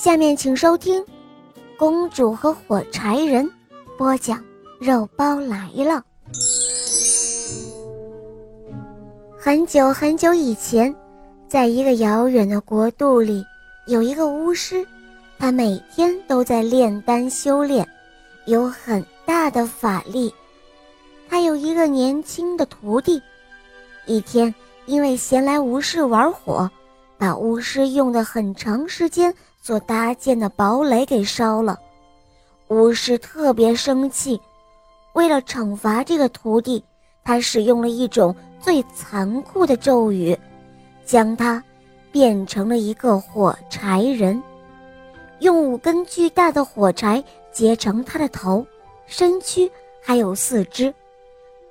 下面请收听《公主和火柴人》，播讲肉包来了。很久很久以前，在一个遥远的国度里，有一个巫师，他每天都在炼丹修炼，有很大的法力。他有一个年轻的徒弟，一天因为闲来无事玩火，把巫师用的很长时间所搭建的堡垒给烧了。巫师特别生气，为了惩罚这个徒弟，他使用了一种最残酷的咒语，将他变成了一个火柴人，用五根巨大的火柴结成他的头、身躯还有四肢。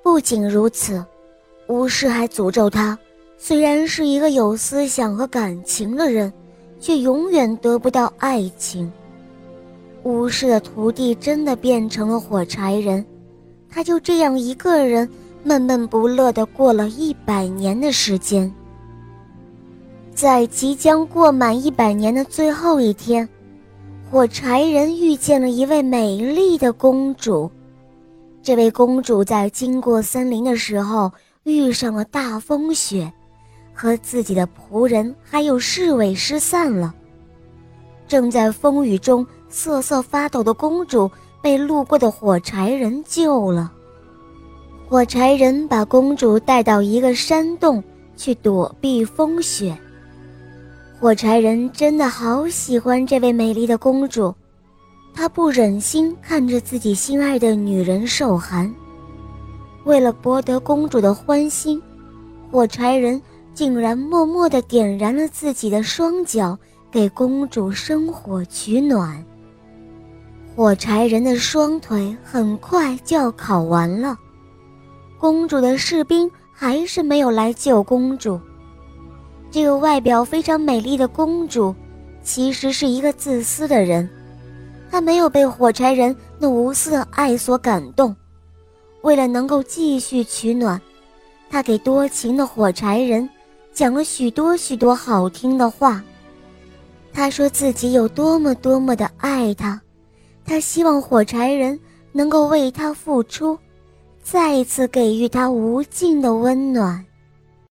不仅如此，巫师还诅咒他：虽然是一个有思想和感情的人，却永远得不到爱情。巫师的徒弟真的变成了火柴人，他就这样一个人闷闷不乐地过了一百年的时间。在即将过满一百年的最后一天，火柴人遇见了一位美丽的公主。这位公主在经过森林的时候遇上了大风雪，和自己的仆人还有侍卫失散了。正在风雨中瑟瑟发抖的公主被路过的火柴人救了。火柴人把公主带到一个山洞去躲避风雪。火柴人真的好喜欢这位美丽的公主。他不忍心看着自己心爱的女人受寒，为了博得公主的欢心，火柴人竟然默默地点燃了自己的双脚，给公主生火取暖。火柴人的双腿很快就要烤完了，公主的士兵还是没有来救公主。这个外表非常美丽的公主，其实是一个自私的人。她没有被火柴人那无私的爱所感动，为了能够继续取暖，她给多情的火柴人讲了许多许多好听的话。他说自己有多么多么的爱他，他希望火柴人能够为他付出，再一次给予他无尽的温暖。